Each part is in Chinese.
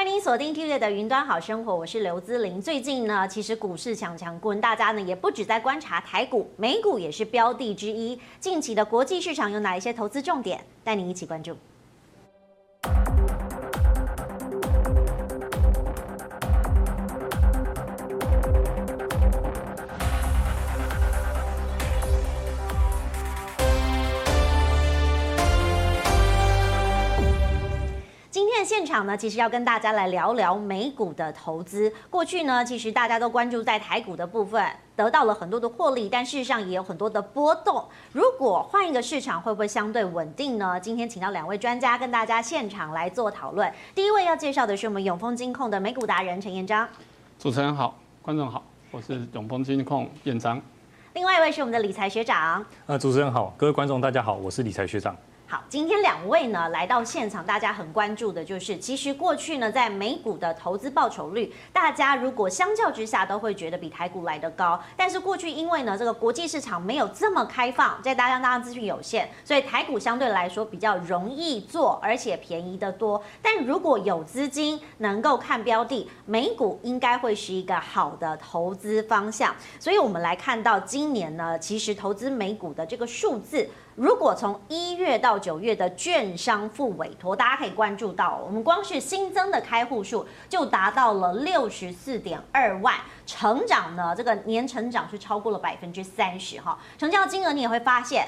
欢迎您锁定 tv 的云端好生活，我是刘姿玲。最近呢，其实股市强强滚，大家呢也不止在观察台股，美股也是标的之一。近期的国际市场有哪一些投资重点？带您一起关注。现场呢，其实要跟大家来聊聊美股的投资。过去呢，其实大家都关注在台股的部分，得到了很多的获利，但事实上也有很多的波动。如果换一个市场，会不会相对稳定呢？今天请到两位专家跟大家现场来做讨论。第一位要介绍的是我们永丰金控的美股达人陈彦章。主持人好，观众好，我是永丰金控彦章。另外一位是我们的理财学长。呃，主持人好，各位观众大家好，我是理财学长。好，今天两位呢来到现场，大家很关注的就是，其实过去呢在美股的投资报酬率，大家如果相较之下都会觉得比台股来得高。但是过去因为呢这个国际市场没有这么开放，再加上大家资讯有限，所以台股相对来说比较容易做，而且便宜得多。但如果有资金能够看标的，美股应该会是一个好的投资方向。所以我们来看到今年呢，其实投资美股的这个数字。如果从一月到九月的券商付委托，大家可以关注到，我们光是新增的开户数就达到了六十四点二万，成长呢，这个年成长是超过了百分之三十哈。成交金额你也会发现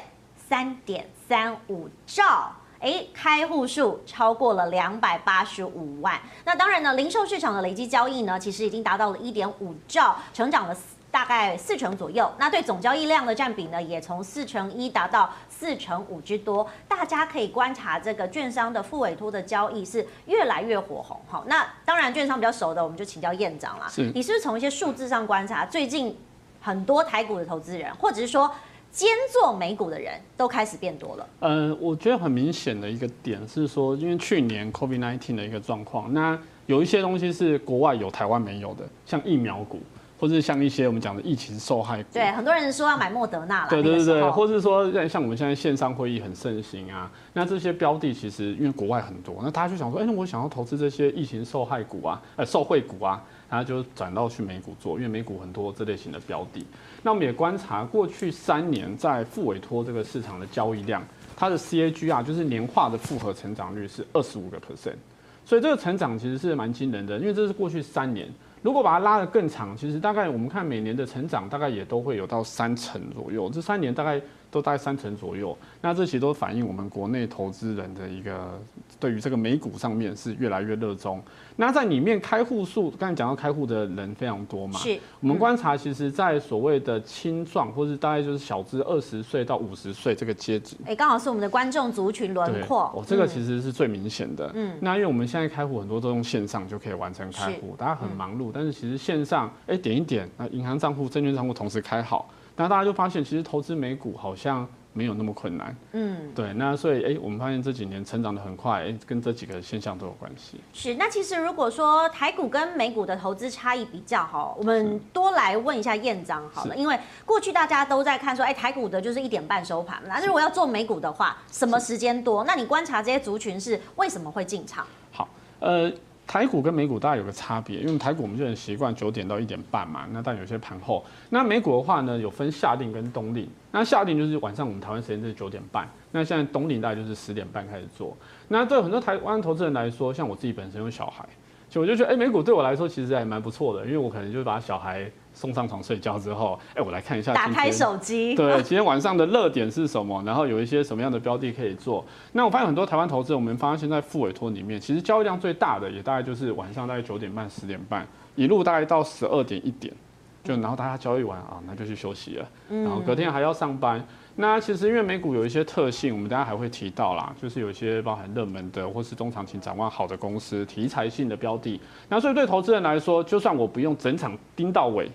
三点三五兆，哎，开户数超过了两百八十五万。那当然呢，零售市场的累积交易呢，其实已经达到了一点五兆，成长了。大概四成左右，那对总交易量的占比呢，也从四成一达到四成五之多。大家可以观察这个券商的副委托的交易是越来越火红。好，那当然券商比较熟的，我们就请教燕长啦。是，你是不是从一些数字上观察，最近很多台股的投资人，或者是说兼做美股的人都开始变多了？呃，我觉得很明显的一个点是说，因为去年 COVID-19 的一个状况，那有一些东西是国外有，台湾没有的，像疫苗股。或是像一些我们讲的疫情受害股，对，很多人说要买莫德纳啦。对对对对，或是说像我们现在线上会议很盛行啊，那这些标的其实因为国外很多，那大家就想说，哎、我想要投资这些疫情受害股啊，呃，受惠股啊，然后就转到去美股做，因为美股很多这类型的标的。那我们也观察过去三年在副委托这个市场的交易量，它的 CAGR 就是年化的复合成长率是二十五个 percent，所以这个成长其实是蛮惊人的，因为这是过去三年。如果把它拉得更长，其实大概我们看每年的成长，大概也都会有到三成左右。这三年大概。都大概三成左右，那这其实都反映我们国内投资人的一个对于这个美股上面是越来越热衷。那在里面开户数，刚才讲到开户的人非常多嘛，是。我们观察，其实，在所谓的青壮，或是大概就是小资二十岁到五十岁这个阶级，哎，刚好是我们的观众族群轮廓。哦，这个其实是最明显的。嗯。那因为我们现在开户很多都用线上就可以完成开户，大家很忙碌，但是其实线上，哎，点一点，那银行账户、证券账户同时开好。那大家就发现，其实投资美股好像没有那么困难。嗯，对。那所以，哎、欸，我们发现这几年成长的很快，哎、欸，跟这几个现象都有关系。是。那其实如果说台股跟美股的投资差异比较好，我们多来问一下燕章好了。因为过去大家都在看说，哎、欸，台股的就是一点半收盘。那如果要做美股的话，什么时间多？那你观察这些族群是为什么会进场？好，呃。台股跟美股大概有个差别，因为台股我们就很习惯九点到一点半嘛，那但有些盘后。那美股的话呢，有分夏令跟冬令。那夏令就是晚上我们台湾时间是九点半，那现在冬令大概就是十点半开始做。那对很多台湾投资人来说，像我自己本身有小孩，就我就觉得，哎、美股对我来说其实还蛮不错的，因为我可能就把小孩。送上床睡觉之后，哎、欸，我来看一下。打开手机。对，今天晚上的热点是什么？然后有一些什么样的标的可以做？那我发现很多台湾投资，我们发现在副委托里面，其实交易量最大的也大概就是晚上大概九点半、十点半，一路大概到十二点一点，就然后大家交易完啊，那就去休息了。然后隔天还要上班。那其实因为美股有一些特性，我们大家还会提到啦，就是有一些包含热门的或是中长期展望好的公司、题材性的标的。那所以对投资人来说，就算我不用整场盯到尾。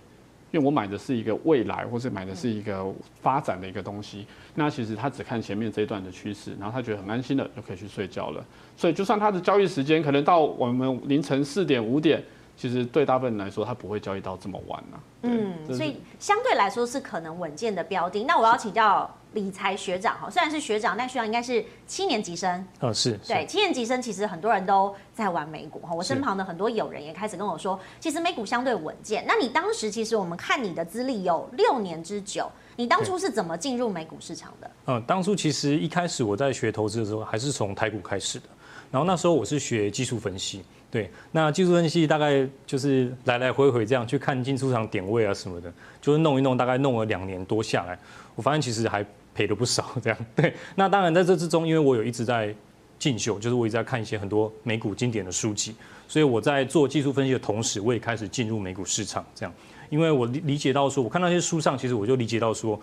因为我买的是一个未来，或是买的是一个发展的一个东西，那其实他只看前面这一段的趋势，然后他觉得很安心的就可以去睡觉了。所以就算他的交易时间可能到我们凌晨四点五点，其实对大部分人来说，它不会交易到这么晚呢、啊。嗯，所以相对来说是可能稳健的标的。那我要请教理财学长哈，虽然是学长，但学长应该是七年级生。呃，是。对，七年级生其实很多人都在玩美股哈。我身旁的很多友人也开始跟我说，其实美股相对稳健。那你当时其实我们看你的资历有六年之久，你当初是怎么进入美股市场的？嗯，当初其实一开始我在学投资的时候，还是从台股开始的。然后那时候我是学技术分析。对，那技术分析大概就是来来回回这样去看进出场点位啊什么的，就是弄一弄，大概弄了两年多下来，我发现其实还赔了不少这样。对，那当然在这之中，因为我有一直在进修，就是我一直在看一些很多美股经典的书籍，所以我在做技术分析的同时，我也开始进入美股市场这样。因为我理理解到说，我看那些书上，其实我就理解到说，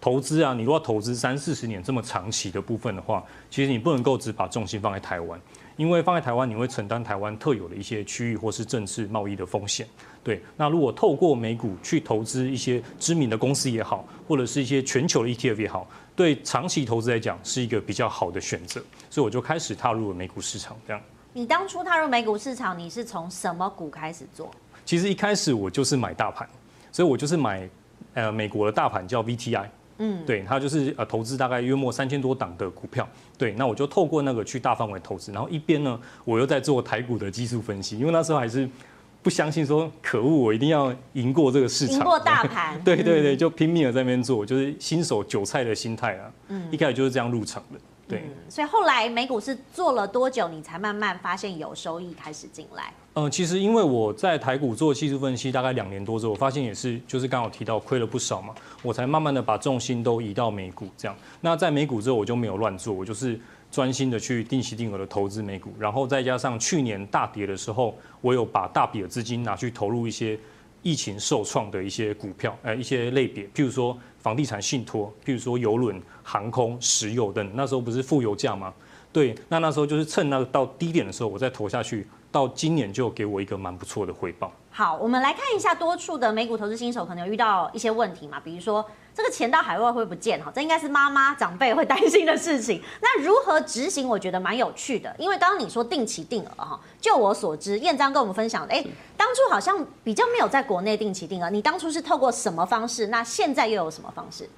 投资啊，你如果投资三四十年这么长期的部分的话，其实你不能够只把重心放在台湾。因为放在台湾，你会承担台湾特有的一些区域或是政治贸易的风险。对，那如果透过美股去投资一些知名的公司也好，或者是一些全球的 ETF 也好，对长期投资来讲是一个比较好的选择。所以我就开始踏入了美股市场。这样，你当初踏入美股市场，你是从什么股开始做？其实一开始我就是买大盘，所以我就是买呃美国的大盘叫 VTI。嗯，对，他就是呃投资大概约莫三千多档的股票，对，那我就透过那个去大范围投资，然后一边呢，我又在做台股的技术分析，因为那时候还是不相信说可恶，我一定要赢过这个市场，赢过大。盘，对对对，就拼命的在那边做，就是新手韭菜的心态啊，嗯，一开始就是这样入场的。对、嗯，所以后来美股是做了多久，你才慢慢发现有收益开始进来？嗯，其实因为我在台股做技术分析大概两年多之后，我发现也是就是刚好提到亏了不少嘛，我才慢慢的把重心都移到美股这样。那在美股之后，我就没有乱做，我就是专心的去定期定额的投资美股，然后再加上去年大跌的时候，我有把大笔的资金拿去投入一些疫情受创的一些股票，呃，一些类别，譬如说。房地产信托，譬如说邮轮、航空、石油等，那时候不是负油价吗？对，那那时候就是趁那个到低点的时候，我再投下去，到今年就给我一个蛮不错的回报。好，我们来看一下多处的美股投资新手可能有遇到一些问题嘛，比如说这个钱到海外会不见哈，这应该是妈妈长辈会担心的事情。那如何执行？我觉得蛮有趣的，因为刚刚你说定期定额哈，就我所知，燕章跟我们分享的，哎，当初好像比较没有在国内定期定额，你当初是透过什么方式？那现在又有什么方式？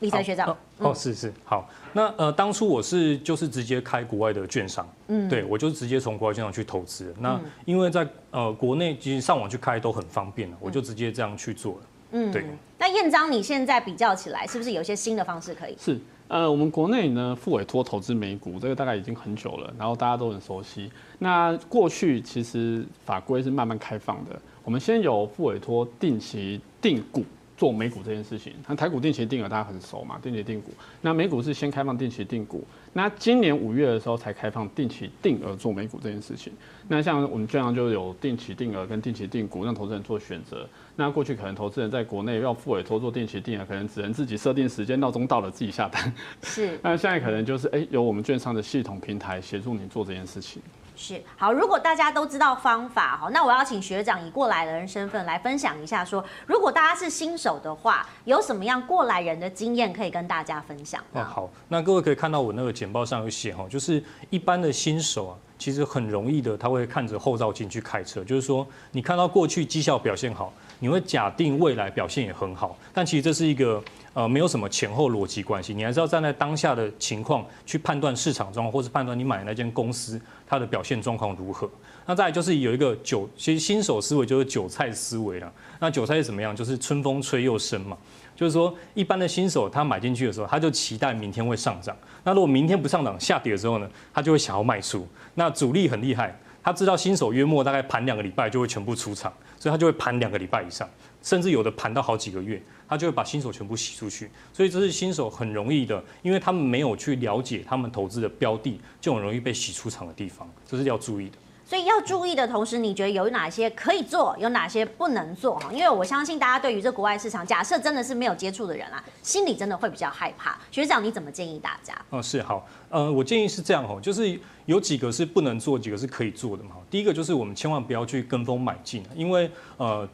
理财学长哦，哦，是是好，那呃，当初我是就是直接开国外的券商，嗯，对我就直接从国外券商去投资。那因为在呃国内其实上网去开都很方便了，我就直接这样去做了。嗯，对。那燕章，你现在比较起来，是不是有一些新的方式可以？是，呃，我们国内呢，付委托投资美股，这个大概已经很久了，然后大家都很熟悉。那过去其实法规是慢慢开放的，我们先有付委托定期定股。做美股这件事情，那台股定期定额大家很熟嘛，定期定股。那美股是先开放定期定股，那今年五月的时候才开放定期定额做美股这件事情。那像我们券商就有定期定额跟定期定股，让投资人做选择。那过去可能投资人在国内要付委托做定期定额，可能只能自己设定时间，闹钟到了自己下单。是。那现在可能就是哎、欸，有我们券商的系统平台协助你做这件事情。是好，如果大家都知道方法哈，那我要请学长以过来人身份来分享一下说，如果大家是新手的话，有什么样过来人的经验可以跟大家分享？哦，好，那各位可以看到我那个简报上有写哈，就是一般的新手啊，其实很容易的，他会看着后照镜去开车，就是说你看到过去绩效表现好，你会假定未来表现也很好，但其实这是一个。呃，没有什么前后逻辑关系，你还是要站在当下的情况去判断市场状况，或是判断你买的那间公司它的表现状况如何。那再就是有一个韭，其实新手思维就是韭菜思维了。那韭菜是怎么样？就是春风吹又生嘛。就是说，一般的新手他买进去的时候，他就期待明天会上涨。那如果明天不上涨，下跌的时候呢，他就会想要卖出。那主力很厉害，他知道新手约莫大概盘两个礼拜就会全部出场，所以他就会盘两个礼拜以上，甚至有的盘到好几个月。他就会把新手全部洗出去，所以这是新手很容易的，因为他们没有去了解他们投资的标的，就很容易被洗出场的地方，这是要注意的。所以要注意的同时，你觉得有哪些可以做，有哪些不能做？哈，因为我相信大家对于这国外市场，假设真的是没有接触的人啊，心里真的会比较害怕。学长，你怎么建议大家？哦，是好，呃，我建议是这样哈，就是有几个是不能做，几个是可以做的嘛。第一个就是我们千万不要去跟风买进，因为呃。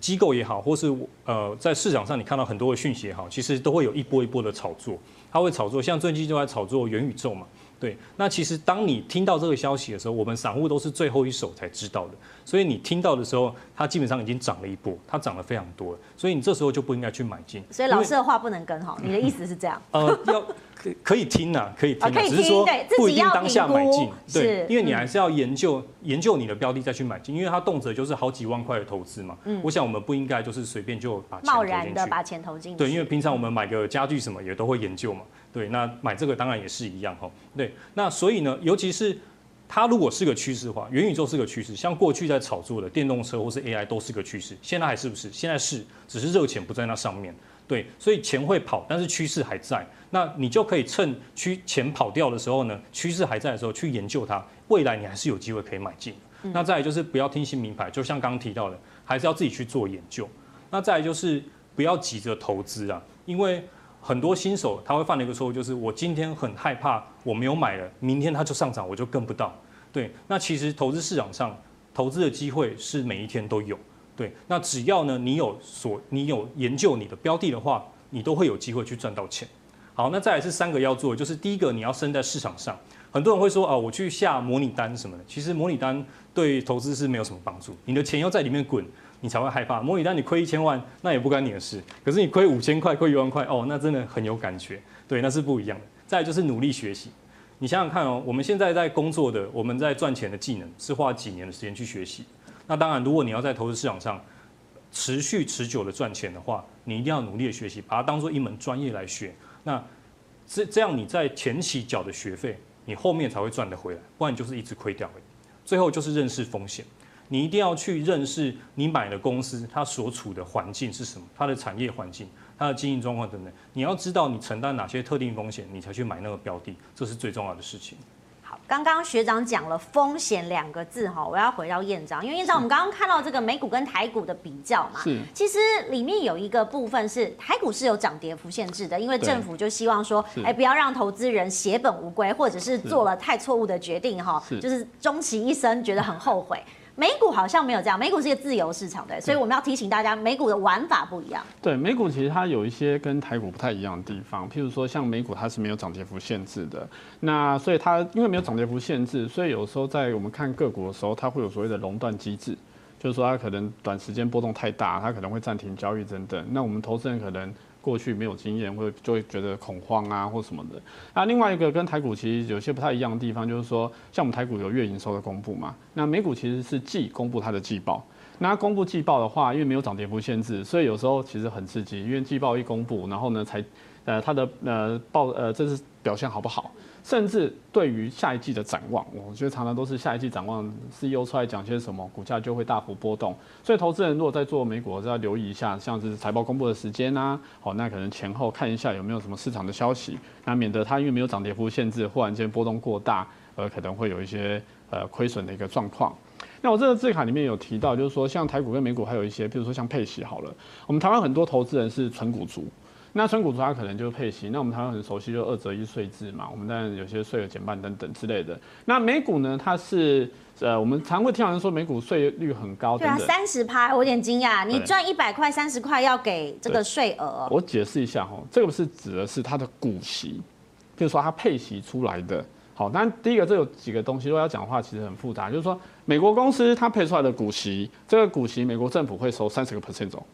机构也好，或是呃，在市场上你看到很多的讯息也好，其实都会有一波一波的炒作。它会炒作，像最近就在炒作元宇宙嘛，对，那其实当你听到这个消息的时候，我们散户都是最后一手才知道的。所以你听到的时候，它基本上已经涨了一波，它涨了非常多了。所以你这时候就不应该去买进。所以老师的话不能跟哈，你的意思是这样？呃，要可可以听呐，可以听，只是说不一定当下买进。对，因为你还是要研究研究你的标的再去买进，因为它动辄就是好几万块的投资嘛。嗯，我想我们不应该就是随便就把贸然的把钱投进去。对，因为平常我们买个家具什么也都会研究嘛。对，那买这个当然也是一样哈。对，那所以呢，尤其是它如果是个趋势的话，元宇宙是个趋势，像过去在炒作的电动车或是 AI 都是个趋势，现在还是不是？现在是，只是热钱不在那上面。对，所以钱会跑，但是趋势还在。那你就可以趁趋钱跑掉的时候呢，趋势还在的时候去研究它，未来你还是有机会可以买进。那再来就是不要听信名牌，就像刚刚提到的，还是要自己去做研究。那再来就是不要急着投资啊，因为。很多新手他会犯的一个错误，就是我今天很害怕我没有买了，明天它就上涨，我就跟不到。对，那其实投资市场上投资的机会是每一天都有。对，那只要呢你有所你有研究你的标的的话，你都会有机会去赚到钱。好，那再来是三个要做，就是第一个你要身在市场上。很多人会说啊，我去下模拟单什么的，其实模拟单对投资是没有什么帮助，你的钱要在里面滚。你才会害怕。模拟单你亏一千万，那也不关你的事。可是你亏五千块、亏一万块，哦，那真的很有感觉。对，那是不一样的。再就是努力学习。你想想看哦，我们现在在工作的，我们在赚钱的技能，是花几年的时间去学习。那当然，如果你要在投资市场上持续持久的赚钱的话，你一定要努力的学习，把它当做一门专业来学。那这这样你在前期缴的学费，你后面才会赚得回来，不然你就是一直亏掉。最后就是认识风险。你一定要去认识你买的公司，它所处的环境是什么，它的产业环境、它的经营状况等等。你要知道你承担哪些特定风险，你才去买那个标的，这是最重要的事情。好，刚刚学长讲了风险两个字哈，我要回到燕章，因为燕章我们刚刚看到这个美股跟台股的比较嘛，是，其实里面有一个部分是台股是有涨跌幅限制的，因为政府就希望说，哎，不要让投资人血本无归，或者是做了太错误的决定哈，就是终其一生觉得很后悔。美股好像没有这样，美股是一个自由市场的，所以我们要提醒大家，美股的玩法不一样。对，美股其实它有一些跟台股不太一样的地方，譬如说像美股它是没有涨跌幅限制的，那所以它因为没有涨跌幅限制，所以有时候在我们看个股的时候，它会有所谓的熔断机制，就是说它可能短时间波动太大，它可能会暂停交易等等，那我们投资人可能。过去没有经验，会就会觉得恐慌啊，或什么的。那另外一个跟台股其实有些不太一样的地方，就是说，像我们台股有月营收的公布嘛，那美股其实是季公布它的季报。那公布季报的话，因为没有涨跌幅限制，所以有时候其实很刺激，因为季报一公布，然后呢才呃它的呃报呃这是表现好不好？甚至对于下一季的展望，我觉得常常都是下一季展望，CEO 出来讲些什么，股价就会大幅波动。所以投资人如果在做美股，就要留意一下，像是财报公布的时间啊，好，那可能前后看一下有没有什么市场的消息，那免得它因为没有涨跌幅限制，忽然间波动过大，而可能会有一些呃亏损的一个状况。那我这个字卡里面有提到，就是说像台股跟美股还有一些，比如说像配息好了，我们台湾很多投资人是存股族。那存股族它可能就是配息，那我们台湾很熟悉就二择一税制嘛，我们当然有些税额减半等等之类的。那美股呢，它是呃，我们常会听到人说美股税率很高对啊，三十趴，我有点惊讶，你赚一百块三十块要给这个税额。我解释一下哈，这个不是指的是它的股息，就是说它配息出来的。好，但第一个这有几个东西，如果要讲的话，其实很复杂，就是说美国公司它配出来的股息，这个股息美国政府会收三十个 percent 走。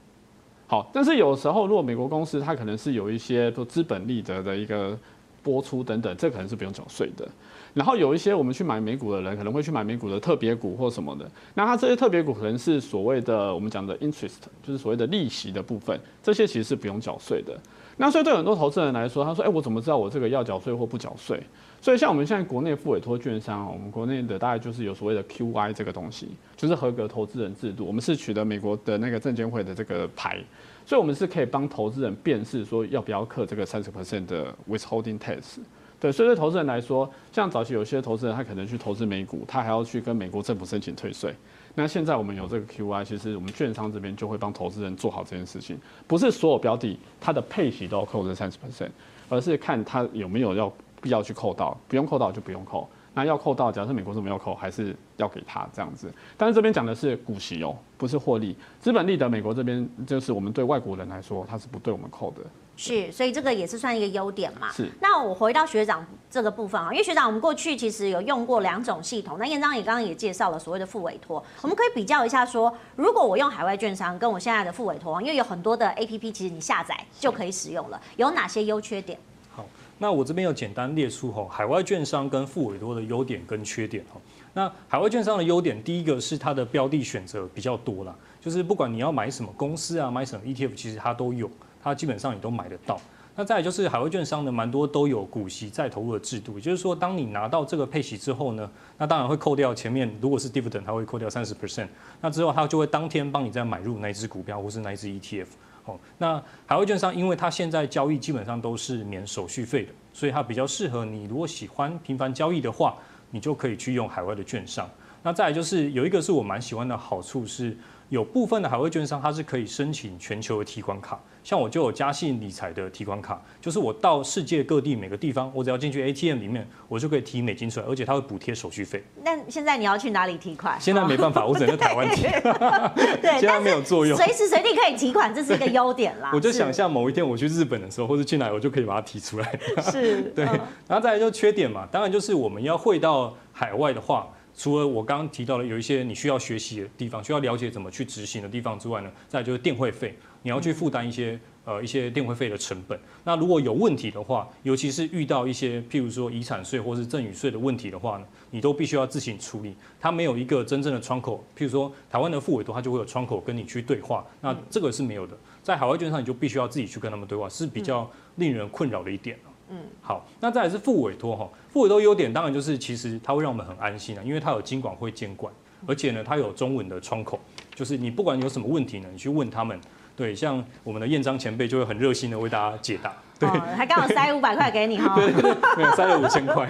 好，但是有时候如果美国公司它可能是有一些做资本利得的一个播出等等，这可能是不用缴税的。然后有一些我们去买美股的人可能会去买美股的特别股或什么的，那它这些特别股可能是所谓的我们讲的 interest，就是所谓的利息的部分，这些其实是不用缴税的。那所以对很多投资人来说，他说：“哎，我怎么知道我这个要缴税或不缴税？”所以像我们现在国内付委托券商，我们国内的大概就是有所谓的 QI 这个东西，就是合格投资人制度。我们是取得美国的那个证监会的这个牌，所以我们是可以帮投资人辨识说要不要课这个三十 percent 的 withholding tax。对，所以对投资人来说，像早期有些投资人他可能去投资美股，他还要去跟美国政府申请退税。那现在我们有这个 QI，其实我们券商这边就会帮投资人做好这件事情，不是所有标的它的配息都要扣这三十 percent，而是看它有没有要。必要去扣到，不用扣到就不用扣。那要扣到，假设美国是没有扣，还是要给他这样子。但是这边讲的是股息哦，不是获利，资本利得美国这边就是我们对外国人来说，它是不对我们扣的。是，所以这个也是算一个优点嘛。是。那我回到学长这个部分啊，因为学长我们过去其实有用过两种系统。那燕章也刚刚也介绍了所谓的副委托，我们可以比较一下说，如果我用海外券商跟我现在的副委托，因为有很多的 APP 其实你下载就可以使用了，有哪些优缺点？好，那我这边有简单列出哈海外券商跟副委托的优点跟缺点哈。那海外券商的优点，第一个是它的标的选择比较多啦，就是不管你要买什么公司啊，买什么 ETF，其实它都有。它基本上你都买得到。那再来就是海外券商呢，蛮多都有股息再投入的制度，也就是说，当你拿到这个配息之后呢，那当然会扣掉前面，如果是 dividend，它会扣掉三十 percent。那之后它就会当天帮你再买入那一只股票或是那一只 ETF。哦，那海外券商因为它现在交易基本上都是免手续费的，所以它比较适合你。如果喜欢频繁交易的话，你就可以去用海外的券商。那再来就是有一个是我蛮喜欢的好处是。有部分的海外券商，它是可以申请全球的提款卡，像我就有嘉信理财的提款卡，就是我到世界各地每个地方，我只要进去 ATM 里面，我就可以提美金出来，而且它会补贴手续费。那现在你要去哪里提款？现在没办法，我只能在台湾提。对，现在没有作用。随时随地可以提款，这是一个优点啦。我就想象某一天我去日本的时候，或者去哪，我就可以把它提出来。是，对。然后再来就缺点嘛，当然就是我们要汇到海外的话。除了我刚刚提到的有一些你需要学习的地方，需要了解怎么去执行的地方之外呢，再就是电汇费，你要去负担一些呃一些电汇费的成本。那如果有问题的话，尤其是遇到一些譬如说遗产税或是赠与税的问题的话呢，你都必须要自行处理。它没有一个真正的窗口，譬如说台湾的副委托，它就会有窗口跟你去对话。那这个是没有的，在海外券商你就必须要自己去跟他们对话，是比较令人困扰的一点。嗯，好，那再来是副委托哈，副委托优点当然就是其实它会让我们很安心啊，因为它有金管会监管，而且呢它有中文的窗口，就是你不管有什么问题呢，你去问他们，对，像我们的燕章前辈就会很热心的为大家解答，对，哦、还刚好塞五百块给你哈，对，没有塞了五千块，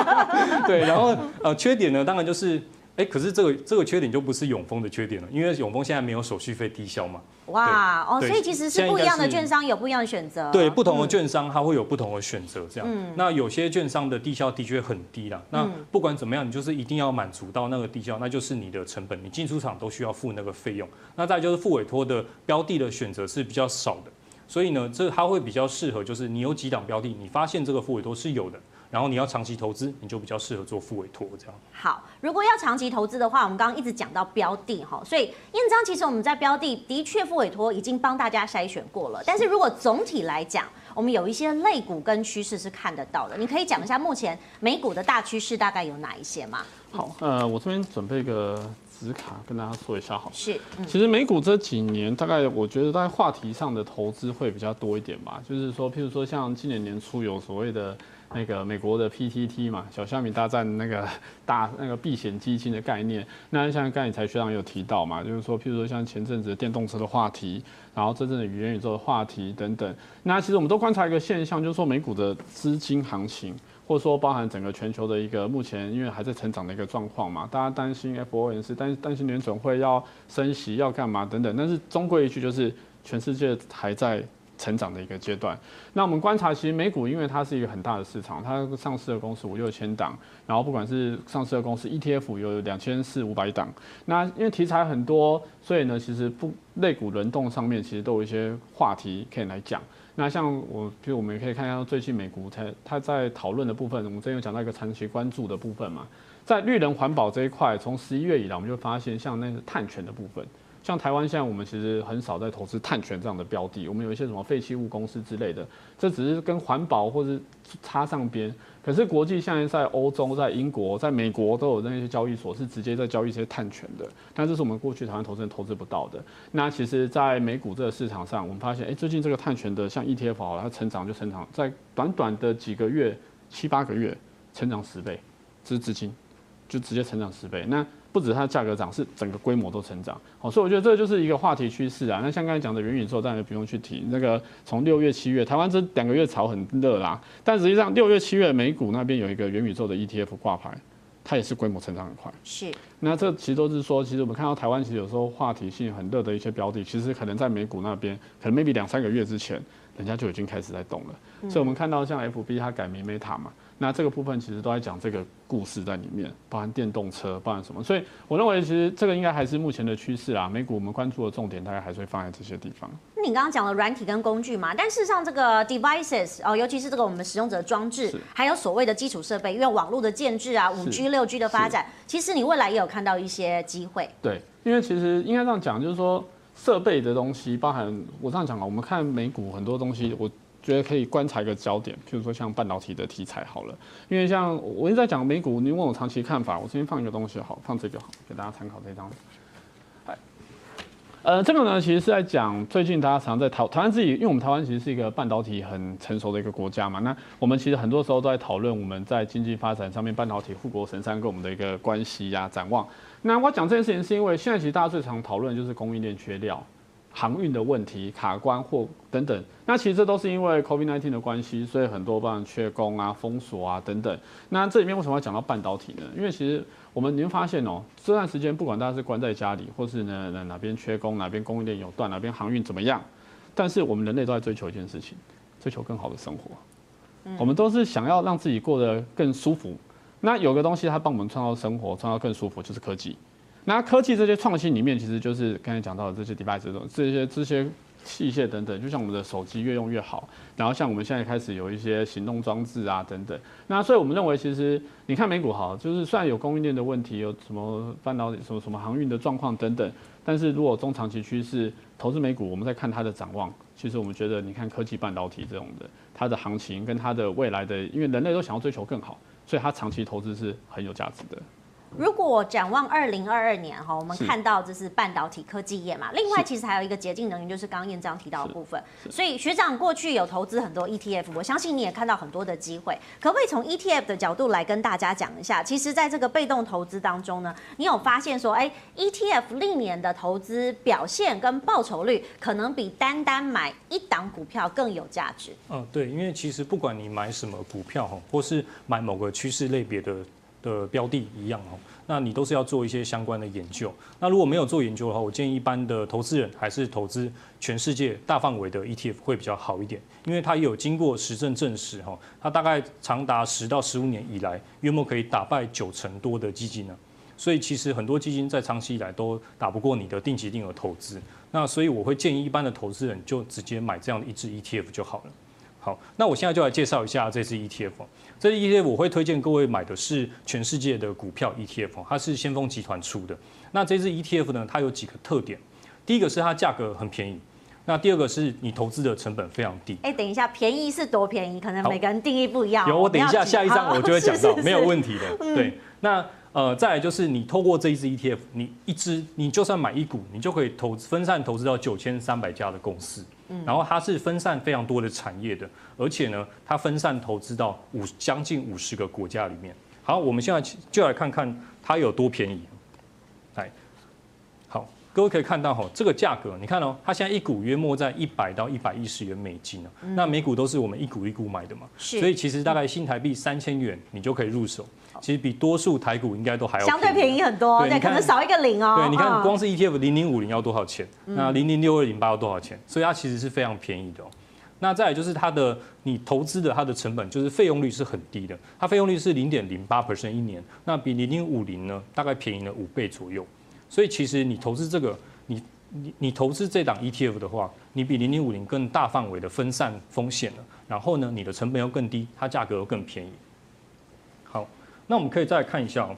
对，然后呃缺点呢，当然就是。哎，可是这个这个缺点就不是永丰的缺点了，因为永丰现在没有手续费低消嘛。哇，哦，所以其实是不一样的券商有不一样的选择。对，不同的券商它会有不同的选择，这样。嗯。那有些券商的低消的确很低啦。那不管怎么样，你就是一定要满足到那个低消，那就是你的成本，你进出场都需要付那个费用。那再就是付委托的标的的选择是比较少的，所以呢，这它会比较适合，就是你有几档标的，你发现这个付委托是有的。然后你要长期投资，你就比较适合做副委托这样。好，如果要长期投资的话，我们刚刚一直讲到标的哈，所以燕章其实我们在标的的确副委托已经帮大家筛选过了。但是如果总体来讲，我们有一些类股跟趋势是看得到的，你可以讲一下目前美股的大趋势大概有哪一些吗？好，呃，我这边准备一个纸卡跟大家说一下好。是，嗯、其实美股这几年大概我觉得在话题上的投资会比较多一点吧，就是说，譬如说像今年年初有所谓的。那个美国的 PTT 嘛，小虾米大战那个大那个避险基金的概念，那像刚才学长有提到嘛，就是说，譬如说像前阵子的电动车的话题，然后真正的元宇宙的话题等等，那其实我们都观察一个现象，就是说美股的资金行情，或者说包含整个全球的一个目前因为还在成长的一个状况嘛，大家担心 FOMC，担担心联准会要升息要干嘛等等，但是终归一句就是全世界还在。成长的一个阶段，那我们观察，其实美股因为它是一个很大的市场，它上市的公司五六千档，然后不管是上市的公司 ETF 有两千四五百档，那因为题材很多，所以呢，其实不类股轮动上面其实都有一些话题可以来讲。那像我，比如我们也可以看一下最近美股它它在讨论的部分，我们之前有讲到一个长期关注的部分嘛，在绿能环保这一块，从十一月以来，我们就发现像那个碳权的部分。像台湾现在我们其实很少在投资碳权这样的标的，我们有一些什么废弃物公司之类的，这只是跟环保或是插上边。可是国际现在在欧洲、在英国、在美国都有那些交易所是直接在交易一些碳权的，但这是我们过去台湾投资人投资不到的。那其实，在美股这个市场上，我们发现，哎，最近这个碳权的像 ETF 好了，它成长就成长，在短短的几个月、七八个月，成长十倍，这是资金就直接成长十倍。那不止它价格涨，是整个规模都成长。好，所以我觉得这就是一个话题趋势啊。那像刚才讲的元宇宙，当然不用去提。那个从六月、七月，台湾这两个月炒很热啦。但实际上六月、七月美股那边有一个元宇宙的 ETF 挂牌，它也是规模成长很快。是。那这其实都是说，其实我们看到台湾其实有时候话题性很热的一些标的，其实可能在美股那边，可能 maybe 两三个月之前，人家就已经开始在动了。所以我们看到像 FB 它改名 Meta 嘛。那这个部分其实都在讲这个故事在里面，包含电动车，包含什么。所以我认为其实这个应该还是目前的趋势啦。美股我们关注的重点大概还是会放在这些地方。你刚刚讲了软体跟工具嘛，但事实上这个 devices 哦，尤其是这个我们使用者装置，还有所谓的基础设备，因为网络的建制啊，五 G、六 G 的发展，其实你未来也有看到一些机会。对，因为其实应该这样讲，就是说设备的东西，包含我这样讲啊，我们看美股很多东西，我。觉得可以观察一个焦点，譬如说像半导体的题材好了，因为像我一直在讲美股，你问我长期看法，我先放一个东西好，放这个好，给大家参考这张。呃，这个呢，其实是在讲最近大家常在讨台湾自己，因为我们台湾其实是一个半导体很成熟的一个国家嘛，那我们其实很多时候都在讨论我们在经济发展上面半导体护国神山跟我们的一个关系呀、展望。那我讲这件事情是因为现在其实大家最常讨论就是供应链缺料。航运的问题、卡关或等等，那其实这都是因为 COVID-19 的关系，所以很多帮缺工啊、封锁啊等等。那这里面为什么要讲到半导体呢？因为其实我们你会发现哦、喔，这段时间不管大家是关在家里，或是呢哪边缺工、哪边供应链有断、哪边航运怎么样，但是我们人类都在追求一件事情，追求更好的生活。我们都是想要让自己过得更舒服。那有个东西它帮我们创造生活、创造更舒服，就是科技。那科技这些创新里面，其实就是刚才讲到的这些 device 这种这些这些器械等等，就像我们的手机越用越好，然后像我们现在开始有一些行动装置啊等等。那所以我们认为，其实你看美股好，就是虽然有供应链的问题，有什么半导体、什么什么航运的状况等等，但是如果中长期趋势投资美股，我们在看它的展望，其实我们觉得，你看科技半导体这种的，它的行情跟它的未来的，因为人类都想要追求更好，所以它长期投资是很有价值的。如果展望二零二二年哈，我们看到这是半导体科技业嘛，另外其实还有一个洁净能源，就是刚刚燕章提到的部分。所以学长过去有投资很多 ETF，我相信你也看到很多的机会。可不可以从 ETF 的角度来跟大家讲一下？其实在这个被动投资当中呢，你有发现说，哎，ETF 历年的投资表现跟报酬率，可能比单单买一档股票更有价值。嗯，对，因为其实不管你买什么股票哈，或是买某个趋势类别的。的标的一样哦，那你都是要做一些相关的研究。那如果没有做研究的话，我建议一般的投资人还是投资全世界大范围的 ETF 会比较好一点，因为它也有经过实证证实哈，它大概长达十到十五年以来，约莫可以打败九成多的基金呢。所以其实很多基金在长期以来都打不过你的定期定额投资。那所以我会建议一般的投资人就直接买这样的一支 ETF 就好了。好，那我现在就来介绍一下这支 ETF。这支 ETF 我会推荐各位买的是全世界的股票 ETF，它是先锋集团出的。那这支 ETF 呢，它有几个特点。第一个是它价格很便宜，那第二个是你投资的成本非常低。哎，等一下，便宜是多便宜？可能每个人定义不一样。有，我等一下下一张我就会讲到，没有问题的。对，那呃，再来就是你透过这一支 ETF，你一支你就算买一股，你就可以投分散投资到九千三百家的公司。然后它是分散非常多的产业的，而且呢，它分散投资到五将近五十个国家里面。好，我们现在就来看看它有多便宜。来，各位可以看到哈，这个价格，你看哦，它现在一股约莫在一百到一百一十元美金呢。那每股都是我们一股一股买的嘛，所以其实大概新台币三千元你就可以入手。其实比多数台股应该都还要相对便宜很多，对，可能少一个零哦。对，你看光是 ETF 零零五零要多少钱？那零零六二零八要多少钱？所以它其实是非常便宜的哦。那再来就是它的你投资的它的成本就是费用率是很低的，它费用率是零点零八 percent 一年，那比零零五零呢大概便宜了五倍左右。所以其实你投资这个，你你你投资这档 ETF 的话，你比零零五零更大范围的分散风险了。然后呢，你的成本又更低，它价格又更便宜。好那我们可以再看一下哦，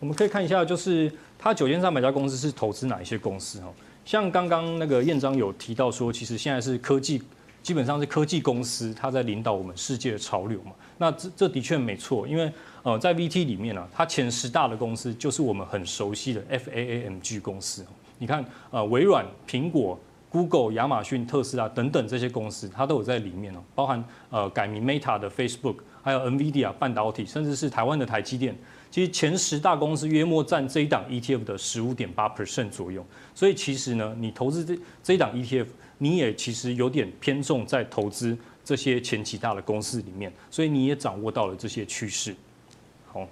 我们可以看一下，就是它九千三百家公司是投资哪一些公司哈？像刚刚那个彦章有提到说，其实现在是科技，基本上是科技公司，它在领导我们世界的潮流嘛。那这这的确没错，因为呃在 VT 里面呢，它前十大的公司就是我们很熟悉的 FAAMG 公司。你看呃微软、苹果、Google、亚马逊、特斯拉等等这些公司，它都有在里面哦，包含呃改名 Meta 的 Facebook。还有 NVIDIA 半导体，甚至是台湾的台积电，其实前十大公司约莫占这一档 ETF 的十五点八 percent 左右。所以其实呢，你投资这这一档 ETF，你也其实有点偏重在投资这些前几大的公司里面，所以你也掌握到了这些趋势。好，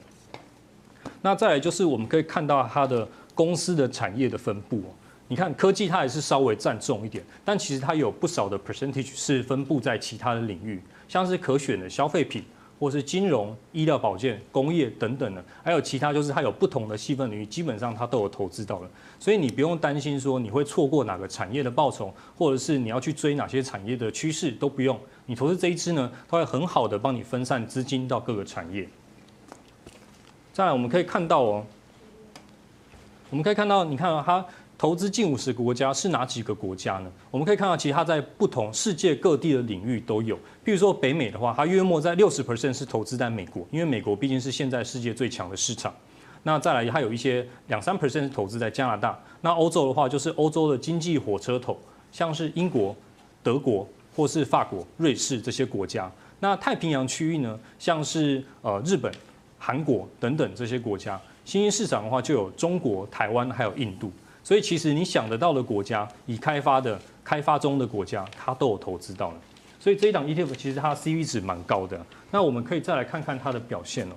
那再来就是我们可以看到它的公司的产业的分布。你看科技它也是稍微占重一点，但其实它有不少的 percentage 是分布在其他的领域，像是可选的消费品。或是金融、医疗保健、工业等等的，还有其他就是它有不同的细分领域，基本上它都有投资到了，所以你不用担心说你会错过哪个产业的报酬，或者是你要去追哪些产业的趋势都不用，你投资这一支呢，它会很好的帮你分散资金到各个产业。再来，我们可以看到哦，我们可以看到，你看到它。投资近五十个国家是哪几个国家呢？我们可以看到，其实它在不同世界各地的领域都有。比如说北美的话，它约莫在六十 percent 是投资在美国，因为美国毕竟是现在世界最强的市场。那再来，它有一些两三 percent 投资在加拿大。那欧洲的话，就是欧洲的经济火车头，像是英国、德国或是法国、瑞士这些国家。那太平洋区域呢，像是呃日本、韩国等等这些国家。新兴市场的话，就有中国、台湾还有印度。所以其实你想得到的国家，已开发的、开发中的国家，它都有投资到了。所以这一档 ETF 其实它的 CV 值蛮高的。那我们可以再来看看它的表现哦。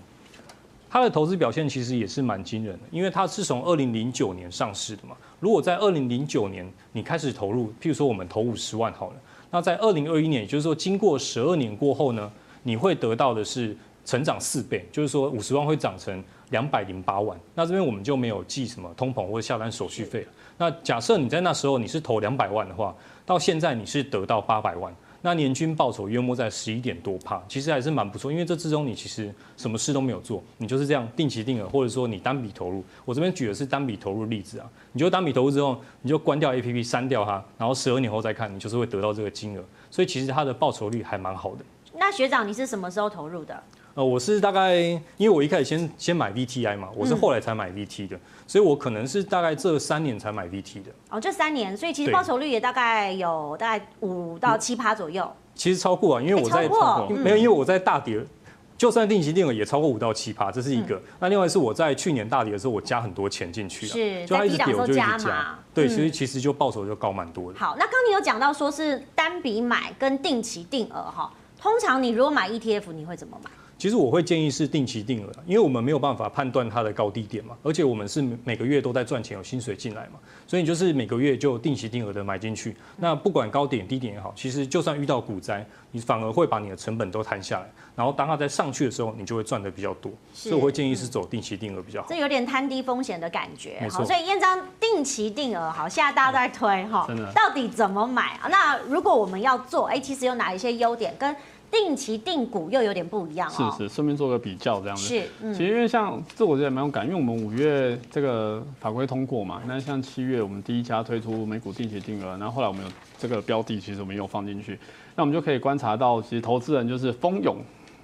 它的投资表现其实也是蛮惊人的，因为它是从二零零九年上市的嘛。如果在二零零九年你开始投入，譬如说我们投五十万好了，那在二零二一年，也就是说经过十二年过后呢，你会得到的是成长四倍，就是说五十万会涨成。两百零八万，那这边我们就没有计什么通膨或者下单手续费了。那假设你在那时候你是投两百万的话，到现在你是得到八百万，那年均报酬约莫在十一点多帕，其实还是蛮不错。因为这之中你其实什么事都没有做，你就是这样定期定额，或者说你单笔投入。我这边举的是单笔投入例子啊，你就单笔投入之后，你就关掉 APP，删掉它，然后十二年后再看，你就是会得到这个金额。所以其实它的报酬率还蛮好的。那学长，你是什么时候投入的？呃，我是大概，因为我一开始先先买 VTI 嘛，我是后来才买 VT 的，嗯、所以我可能是大概这三年才买 VT 的。哦，这三年，所以其实报酬率也大概有大概五到七趴左右、嗯。其实超过啊，因为我在、没有，因为我在大跌，就算定期定额也超过五到七趴，这是一个。嗯、那另外是我在去年大跌的时候，我加很多钱进去了，是，就它一直跌我就一直加，嘛。对，所以其实就报酬就高蛮多的。好，那刚刚你有讲到说是单笔买跟定期定额哈，通常你如果买 ETF，你会怎么买？其实我会建议是定期定额，因为我们没有办法判断它的高低点嘛，而且我们是每个月都在赚钱，有薪水进来嘛，所以你就是每个月就定期定额的买进去。那不管高点低点也好，其实就算遇到股灾，你反而会把你的成本都摊下来，然后当它在上去的时候，你就会赚的比较多。所以我会建议是走定期定额比较好。这有点摊低风险的感觉。没错。所以彦彰定期定额好，现在大家都在推哈。到底怎么买啊？那如果我们要做，哎，其实有哪一些优点跟？定期定股又有点不一样哦。是是，顺便做个比较这样子。是，嗯、其实因为像这我觉得蛮有感，因为我们五月这个法规通过嘛，那像七月我们第一家推出美股定期定额，然后后来我们有这个标的，其实我们也有放进去，那我们就可以观察到，其实投资人就是蜂拥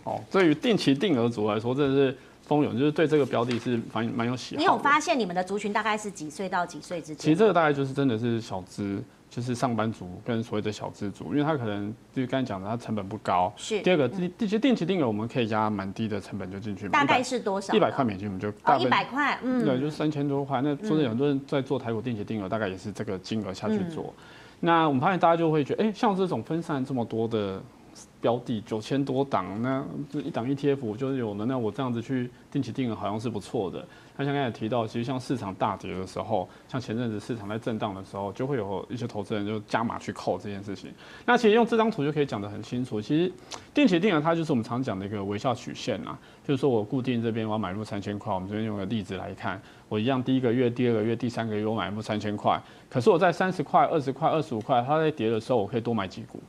哦。对于定期定额族来说，真的是蜂拥，就是对这个标的是蛮蛮有喜好。你有发现你们的族群大概是几岁到几岁之间？其实这个大概就是真的是小资。就是上班族跟所谓的小资族，因为他可能就是刚才讲的，他成本不高。是。第二个，定定期定期定额，我们可以加蛮低的成本就进去。大概是多少？一百块美金，我们就大。一百块，嗯。对，就是三千多块。那说真的，很多人在做台股定期定额，大概也是这个金额下去做。嗯、那我们发现大家就会觉得，哎、欸，像这种分散这么多的。标的九千多档，那这一档 ETF 我就有了，那我这样子去定期定额好像是不错的。那像刚才提到，其实像市场大跌的时候，像前阵子市场在震荡的时候，就会有一些投资人就加码去扣这件事情。那其实用这张图就可以讲得很清楚，其实定期定额它就是我们常讲的一个微笑曲线啊，就是说我固定这边我要买入三千块，我们这边用个例子来看，我一样第一个月、第二个月、第三个月我买入三千块，可是我在三十块、二十块、二十五块，它在跌的时候，我可以多买几股。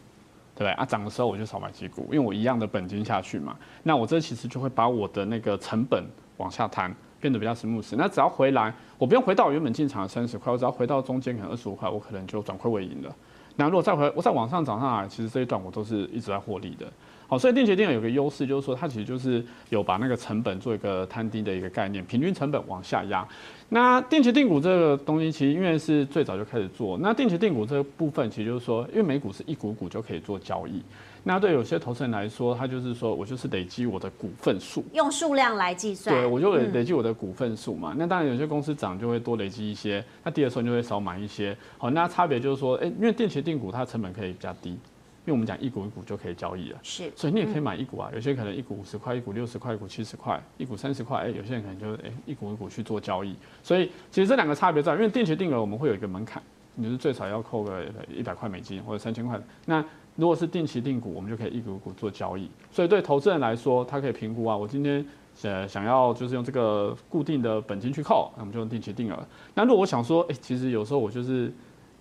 对啊，涨的时候我就少买几股，因为我一样的本金下去嘛。那我这其实就会把我的那个成本往下摊，变得比较 smooth。那只要回来，我不用回到原本进场的三十块，我只要回到中间可能二十五块，我可能就转亏为盈了。那如果再回，我再往上涨上来，其实这一段我都是一直在获利的。好，所以定期定额有个优势，就是说它其实就是有把那个成本做一个摊低的一个概念，平均成本往下压。那定期定股这个东西，其实因为是最早就开始做。那定期定股这个部分，其实就是说，因为美股是一股股就可以做交易。那对有些投资人来说，他就是说我就是累积我的股份数，用数量来计算。对，我就累累积我的股份数嘛。嗯、那当然有些公司涨就会多累积一些，那跌的时候就会少买一些。好，那差别就是说，哎、欸，因为定期定股它的成本可以比较低。因为我们讲一股一股就可以交易了，是，所以你也可以买一股啊。有些可能一股五十块，一股六十块，一股七十块，一股三十块。哎，有些人可能就哎一股一股去做交易。所以其实这两个差别在，因为定期定额我们会有一个门槛，你是最少要扣个一百块美金或者三千块。那如果是定期定股，我们就可以一股一股做交易。所以对投资人来说，他可以评估啊，我今天呃想要就是用这个固定的本金去扣，那我们就用定期定额。那如果我想说，哎、欸，其实有时候我就是。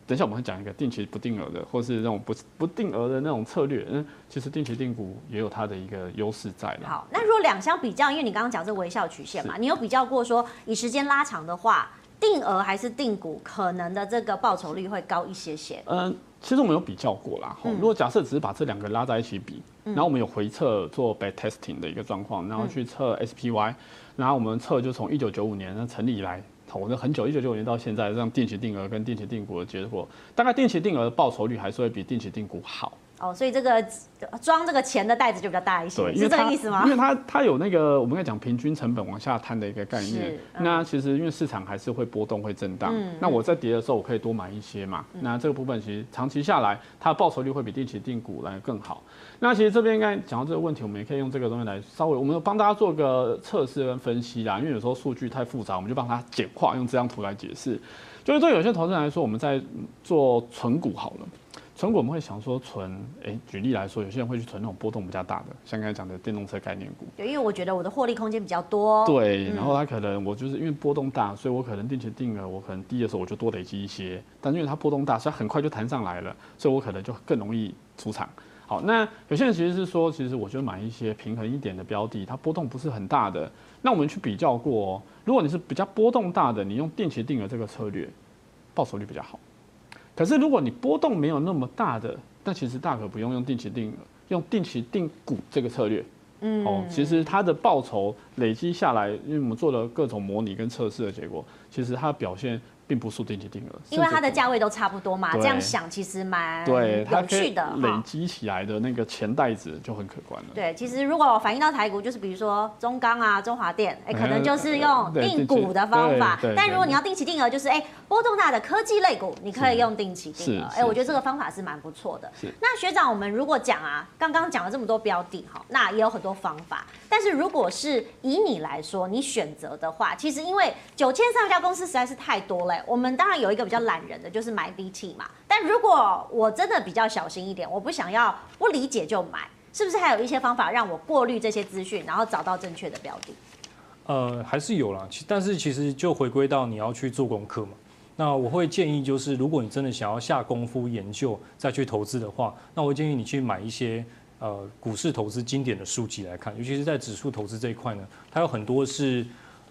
等一下，我们会讲一个定期不定额的，或是那种不不定额的那种策略。嗯，其实定期定股也有它的一个优势在的。好，那如果两相比较，因为你刚刚讲这微笑曲线嘛，你有比较过说，以时间拉长的话，定额还是定股可能的这个报酬率会高一些些？嗯，其实我们有比较过啦。嗯、如果假设只是把这两个拉在一起比，然后我们有回测做 back testing 的一个状况，然后去测 SPY，然后我们测就从一九九五年那成立以来。我们很久，一九九九年到现在，这样定期定额跟定期定股的结果，大概定期定额的报酬率还是会比定期定股好。哦，所以这个装这个钱的袋子就比较大一些，是这个意思吗？因为它它有那个我们可以讲平均成本往下摊的一个概念。嗯、那其实因为市场还是会波动会震荡，嗯、那我在跌的时候我可以多买一些嘛。嗯、那这个部分其实长期下来，它的报酬率会比定期定股来更好。那其实这边应该讲到这个问题，我们也可以用这个东西来稍微，我们帮大家做个测试跟分析啦。因为有时候数据太复杂，我们就帮它简化，用这张图来解释。就是对有些投资人来说，我们在做存股好了。存股我们会想说存，哎、欸，举例来说，有些人会去存那种波动比较大的，像刚才讲的电动车概念股。对，因为我觉得我的获利空间比较多。对，然后它可能我就是因为波动大，所以我可能定期定额，我可能低的时候我就多累积一些，但因为它波动大，所以很快就弹上来了，所以我可能就更容易出场。好，那有些人其实是说，其实我觉得买一些平衡一点的标的，它波动不是很大的。那我们去比较过，如果你是比较波动大的，你用定期定额这个策略，报酬率比较好。可是如果你波动没有那么大的，那其实大可不用用定期定额，用定期定股这个策略。嗯，哦，其实它的报酬累积下来，因为我们做了各种模拟跟测试的结果，其实它表现。并不是定期定额，因为它的价位都差不多嘛。这样想其实蛮有趣的。累积起来的那个钱袋子就很可观了。对，其实如果反映到台股，就是比如说中钢啊、中华电，哎，可能就是用定股的方法。但如果你要定期定额，就是哎波动大的科技类股，你可以用定期定额。哎，我觉得这个方法是蛮不错的。那学长，我们如果讲啊，刚刚讲了这么多标的哈，那也有很多方法。但是如果是以你来说，你选择的话，其实因为九千三百家公司实在是太多了。我们当然有一个比较懒人的，就是买 VT 嘛。但如果我真的比较小心一点，我不想要不理解就买，是不是还有一些方法让我过滤这些资讯，然后找到正确的标的？呃，还是有啦。但是其实就回归到你要去做功课嘛。那我会建议就是，如果你真的想要下功夫研究再去投资的话，那我会建议你去买一些呃股市投资经典的书籍来看，尤其是在指数投资这一块呢，它有很多是。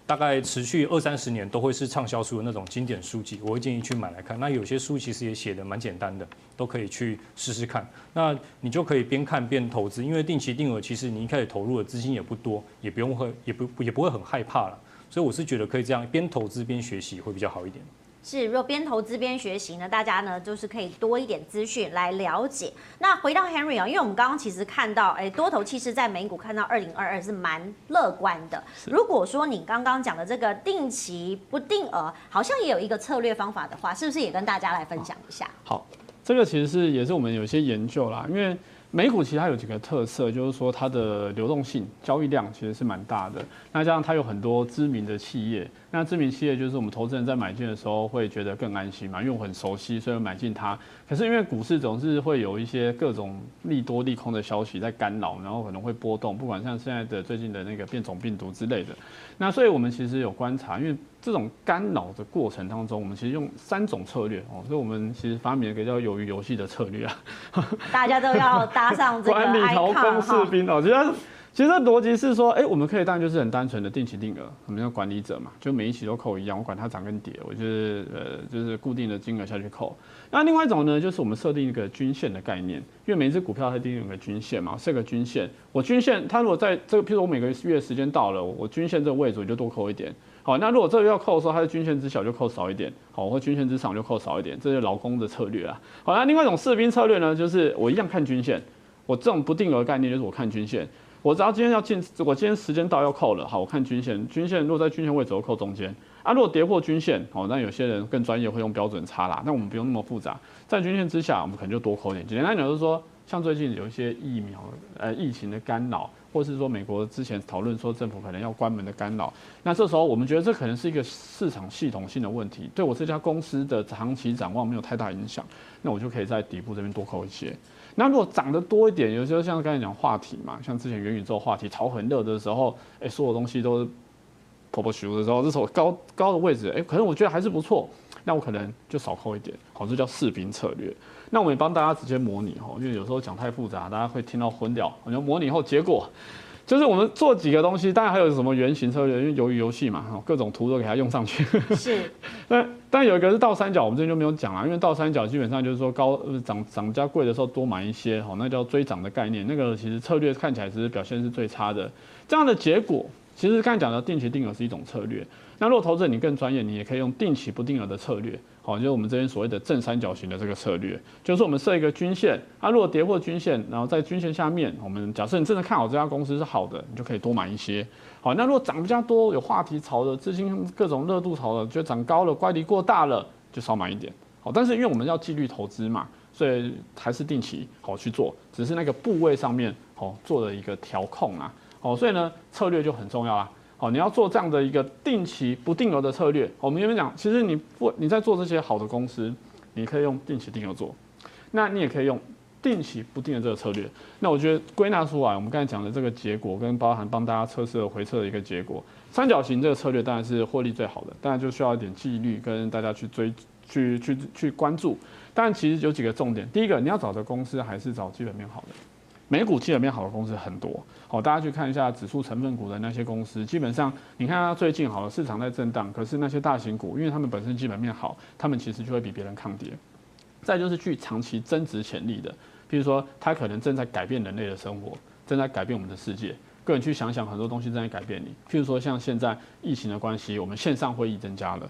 大概持续二三十年都会是畅销书的那种经典书籍，我会建议去买来看。那有些书其实也写的蛮简单的，都可以去试试看。那你就可以边看边投资，因为定期定额其实你一开始投入的资金也不多，也不用会也不也不会很害怕了。所以我是觉得可以这样边投资边学习会比较好一点。是，如果边投资边学习呢，大家呢就是可以多一点资讯来了解。那回到 Henry 啊，因为我们刚刚其实看到，哎，多头其实在美股看到二零二二是蛮乐观的。如果说你刚刚讲的这个定期不定额，好像也有一个策略方法的话，是不是也跟大家来分享一下？好，好，这个其实是也是我们有一些研究啦，因为。美股其实它有几个特色，就是说它的流动性、交易量其实是蛮大的。那加上它有很多知名的企业，那知名企业就是我们投资人在买进的时候会觉得更安心嘛，因为我很熟悉，所以买进它。可是因为股市总是会有一些各种利多利空的消息在干扰，然后可能会波动，不管像现在的最近的那个变种病毒之类的。那所以我们其实有观察，因为这种干扰的过程当中，我们其实用三种策略哦，所以我们其实发明了一个叫鱿鱼游戏的策略啊，大家都要搭上这个 管理头公士兵哦，其实。其实逻辑是说，哎，我们可以当然就是很单纯的定期定额，我们叫管理者嘛，就每一期都扣一样，我管它涨跟跌，我就是呃就是固定的金额下去扣。那另外一种呢，就是我们设定一个均线的概念，因为每一只股票它一定有个均线嘛，设个均线，我均线它如果在这个，譬如我每个月时间到了，我均线这个位置我就多扣一点。好，那如果这个要扣的时候，它的均线之小就扣少一点，好，或均线之长就扣少一点，这是劳工的策略啊。好，那另外一种士兵策略呢，就是我一样看均线，我这种不定额概念就是我看均线。我只要今天要进，我今天时间到要扣了，好，我看均线，均线落在均线位置，我扣中间。啊，如果跌破均线，哦，那有些人更专业会用标准差啦，那我们不用那么复杂，在均线之下，我们可能就多扣点。简单讲就是说，像最近有一些疫苗，呃，疫情的干扰，或是说美国之前讨论说政府可能要关门的干扰，那这时候我们觉得这可能是一个市场系统性的问题，对我这家公司的长期展望没有太大影响，那我就可以在底部这边多扣一些。那如果涨得多一点，有时候像刚才讲话题嘛，像之前元宇宙话题炒很热的时候，哎，所有东西都是。婆婆许的时候，这时候高高的位置，哎、可能我觉得还是不错，那我可能就少扣一点，好，这叫士兵策略。那我们也帮大家直接模拟哈，因为有时候讲太复杂，大家会听到昏掉。我就模拟后结果，就是我们做几个东西，当然还有什么原型策略，因为鱿鱼游戏嘛，各种图都给它用上去。是。但但有一个是倒三角，我们这边就没有讲了，因为倒三角基本上就是说高涨涨价贵的时候多买一些，好，那叫追涨的概念。那个其实策略看起来其实表现是最差的，这样的结果。其实刚才讲的定期定额是一种策略，那如果投资者你更专业，你也可以用定期不定额的策略，好，就是我们这边所谓的正三角形的这个策略，就是我们设一个均线，啊如果跌破均线，然后在均线下面，我们假设你真的看好这家公司是好的，你就可以多买一些，好，那如果涨比较多，有话题炒的资金各种热度炒的，就涨高了，乖离过大了，就少买一点，好，但是因为我们要纪律投资嘛，所以还是定期好去做，只是那个部位上面好做了一个调控啊。哦，所以呢，策略就很重要啦。好，你要做这样的一个定期不定额的策略。我们前面讲，其实你不你在做这些好的公司，你可以用定期定额做，那你也可以用定期不定额这个策略。那我觉得归纳出来，我们刚才讲的这个结果，跟包含帮大家测试回测的一个结果，三角形这个策略当然是获利最好的，当然就需要一点纪律跟大家去追、去去去关注。但其实有几个重点，第一个，你要找的公司还是找基本面好的。美股基本面好的公司很多，好，大家去看一下指数成分股的那些公司，基本上你看它最近好了，市场在震荡，可是那些大型股，因为他们本身基本面好，他们其实就会比别人抗跌。再就是具长期增值潜力的，譬如说它可能正在改变人类的生活，正在改变我们的世界。个人去想想，很多东西正在改变你，譬如说像现在疫情的关系，我们线上会议增加了。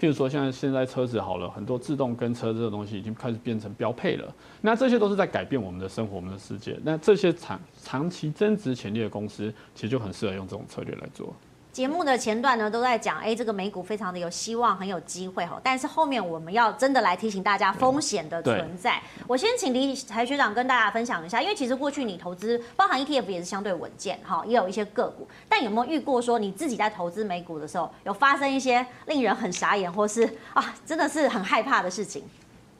譬如说，像现在车子好了，很多自动跟车这个东西已经开始变成标配了。那这些都是在改变我们的生活，我们的世界。那这些长长期增值潜力的公司，其实就很适合用这种策略来做。节目的前段呢，都在讲，哎、欸，这个美股非常的有希望，很有机会哈。但是后面我们要真的来提醒大家风险的存在。我先请李财学长跟大家分享一下，因为其实过去你投资，包含 ETF 也是相对稳健哈，也有一些个股。但有没有遇过说你自己在投资美股的时候，有发生一些令人很傻眼，或是啊，真的是很害怕的事情？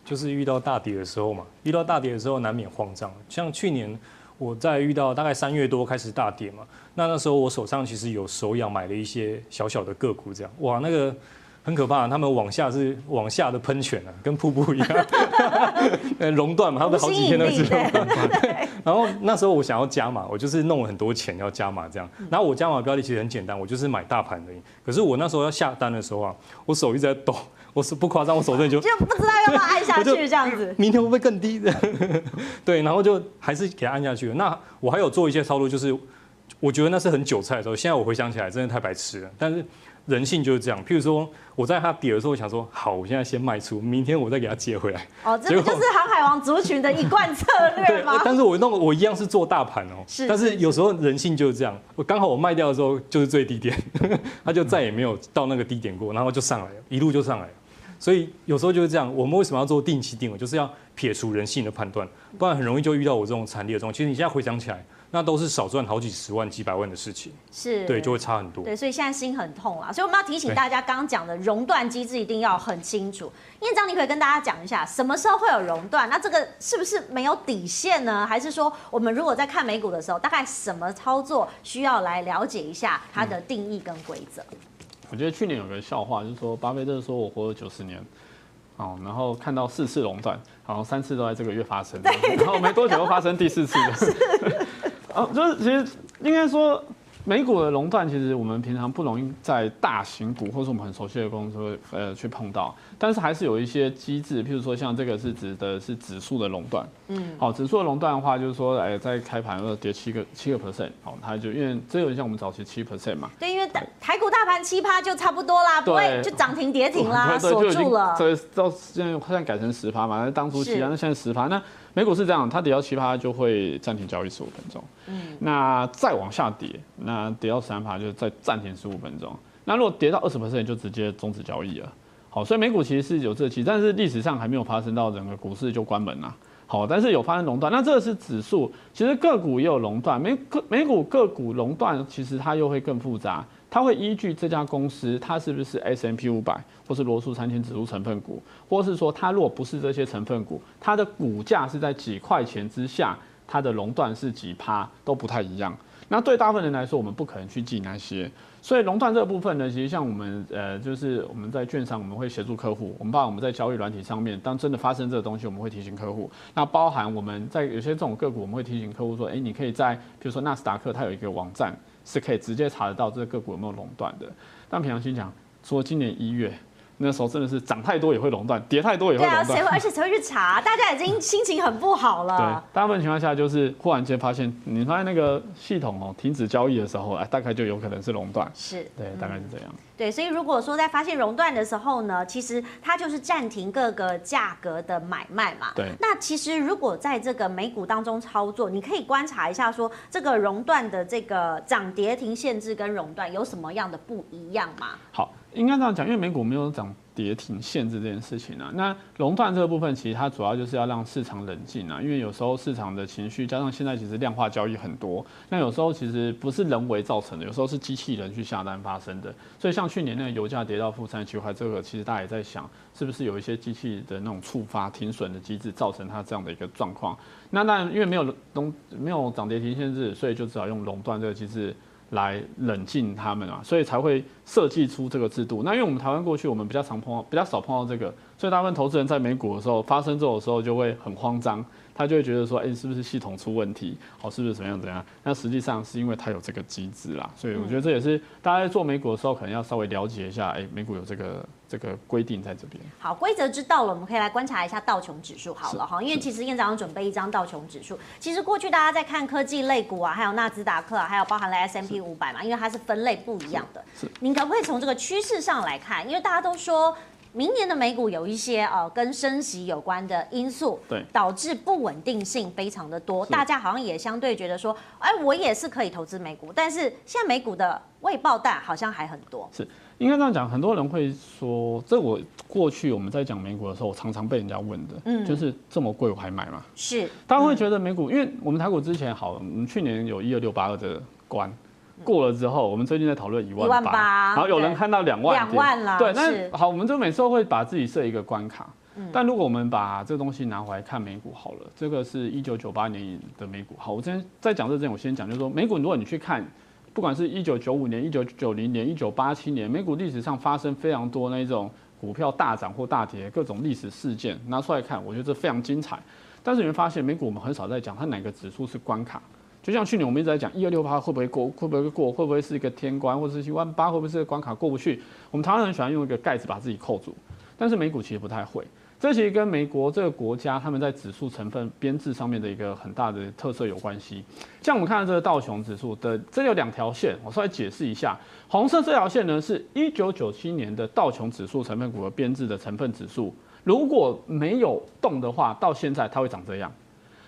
就是遇到大跌的时候嘛，遇到大跌的时候难免慌张。像去年。我在遇到大概三月多开始大跌嘛，那那时候我手上其实有手痒买了一些小小的个股，这样哇，那个很可怕，他们往下是往下的喷泉啊，跟瀑布一样，呃，熔断嘛，他们好几天都是熔断。然后那时候我想要加码，我就是弄了很多钱要加码这样。然后我加码标的其实很简单，我就是买大盘而已。可是我那时候要下单的时候啊，我手一直在抖。我是不夸张，我手这就就不知道要不要按下去这样子。明天会不会更低的？对，然后就还是给它按下去了。那我还有做一些操作，就是我觉得那是很韭菜的时候。现在我回想起来，真的太白痴了。但是人性就是这样。譬如说，我在它跌的时候，我想说，好，我现在先卖出，明天我再给它接回来。哦，这个就是航海王族群的一贯策略吗？但是我弄我一样是做大盘哦。是。但是有时候人性就是这样。我刚好我卖掉的时候就是最低点，它就再也没有到那个低点过，然后就上来了，一路就上来了。所以有时候就是这样，我们为什么要做定期定额？就是要撇除人性的判断，不然很容易就遇到我这种惨烈的状况。其实你现在回想起来，那都是少赚好几十万、几百万的事情，是对，就会差很多。对，所以现在心很痛啊。所以我们要提醒大家，刚刚讲的熔断机制一定要很清楚。院长，你可以跟大家讲一下，什么时候会有熔断？那这个是不是没有底线呢？还是说，我们如果在看美股的时候，大概什么操作需要来了解一下它的定义跟规则？嗯我觉得去年有个笑话，就是说巴菲特说我活了九十年，哦，然后看到四次熔断，然后三次都在这个月发生，然后没多久又发生第四次的，哦，就是其实应该说。美股的熔断，其实我们平常不容易在大型股或是我们很熟悉的公司呃去碰到，但是还是有一些机制，譬如说像这个是指的是指数的熔断，嗯，好，指数的熔断的话，就是说，哎，在开盘要跌七个七个 percent，好，它就因为这有点像我们早期七 percent 嘛，对，因为台股大盘七趴就差不多啦，不会就涨停跌停啦，锁住了，对，到现在现在改成十趴嘛，那当初七，那现在十趴，那。美股是这样，它跌到七趴就会暂停交易十五分钟。嗯，那再往下跌，那跌到三趴就再暂停十五分钟。那如果跌到二十 percent 就直接终止交易了。好，所以美股其实是有这期，但是历史上还没有发生到整个股市就关门了。好，但是有发生熔断，那这个是指数，其实个股也有熔断，美个美股个股熔断，其实它又会更复杂，它会依据这家公司它是不是 S M P 五百或是罗素三千指数成分股，或是说它如果不是这些成分股，它的股价是在几块钱之下，它的熔断是几趴都不太一样。那对大部分人来说，我们不可能去记那些，所以熔断这个部分呢，其实像我们呃，就是我们在券商，我们会协助客户，我们把我们在交易软体上面，当真的发生这个东西，我们会提醒客户。那包含我们在有些这种个股，我们会提醒客户说，哎，你可以在比如说纳斯达克，它有一个网站是可以直接查得到这个个股有没有垄断的。但平常心讲，说今年一月。那时候真的是涨太多也会垄断，跌太多也会垄断。对啊，谁会？而且谁会去查？大家已经心情很不好了。对，大部分情况下就是忽然间发现，你发现那个系统哦停止交易的时候，哎，大概就有可能是垄断。是，对，大概是这样。嗯、对，所以如果说在发现熔断的时候呢，其实它就是暂停各个价格的买卖嘛。对。那其实如果在这个美股当中操作，你可以观察一下，说这个熔断的这个涨跌停限制跟熔断有什么样的不一样吗？好。应该这样讲，因为美股没有涨跌停限制这件事情啊。那熔断这个部分，其实它主要就是要让市场冷静啊。因为有时候市场的情绪，加上现在其实量化交易很多，那有时候其实不是人为造成的，有时候是机器人去下单发生的。所以像去年那个油价跌到负三十七块，这个其实大家也在想，是不是有一些机器的那种触发停损的机制，造成它这样的一个状况。那当然，因为没有熔没有涨跌停限制，所以就只好用熔断这个机制。来冷静他们啊，所以才会设计出这个制度。那因为我们台湾过去我们比较常碰到，比较少碰到这个，所以大部分投资人在美股的时候发生这种时候就会很慌张。他就会觉得说，哎、欸，是不是系统出问题？哦，是不是怎么样怎样？那实际上是因为它有这个机制啦，所以我觉得这也是大家在做美股的时候，可能要稍微了解一下，哎、欸，美股有这个这个规定在这边。好，规则知道了，我们可以来观察一下道琼指数好了哈，因为其实院长准备一张道琼指数。其实过去大家在看科技类股啊，还有纳斯达克啊，还有包含了 S M P 五百嘛，因为它是分类不一样的。是。您可不可以从这个趋势上来看？因为大家都说。明年的美股有一些呃跟升息有关的因素，对，导致不稳定性非常的多，大家好像也相对觉得说，哎，我也是可以投资美股，但是现在美股的未爆弹好像还很多。是，应该这样讲，很多人会说，这我过去我们在讲美股的时候，我常常被人家问的，嗯，就是这么贵我还买吗？是，大家会觉得美股，因为我们台股之前好，我们去年有一二六八二的关。过了之后，我们最近在讨论一万八，然后有人看到两万，两万了。对，那好，我们就每次都会把自己设一个关卡。但如果我们把这个东西拿回来看美股好了，这个是一九九八年的美股。好，我今天在讲这之前，我先讲，就是说美股，如果你去看，不管是一九九五年、一九九零年、一九八七年，美股历史上发生非常多那种股票大涨或大跌各种历史事件，拿出来看，我觉得这非常精彩。但是你会发现，美股我们很少在讲它哪个指数是关卡。就像去年我们一直在讲一二六八会不会过，会不会过，会不会是一个天关，或者是一万八会不会是个关卡过不去？我们台湾人喜欢用一个盖子把自己扣住，但是美股其实不太会。这其实跟美国这个国家他们在指数成分编制上面的一个很大的特色有关系。像我们看到这个道琼指数的，这有两条线，我稍微解释一下。红色这条线呢，是一九九七年的道琼指数成分股的编制的成分指数，如果没有动的话，到现在它会长这样。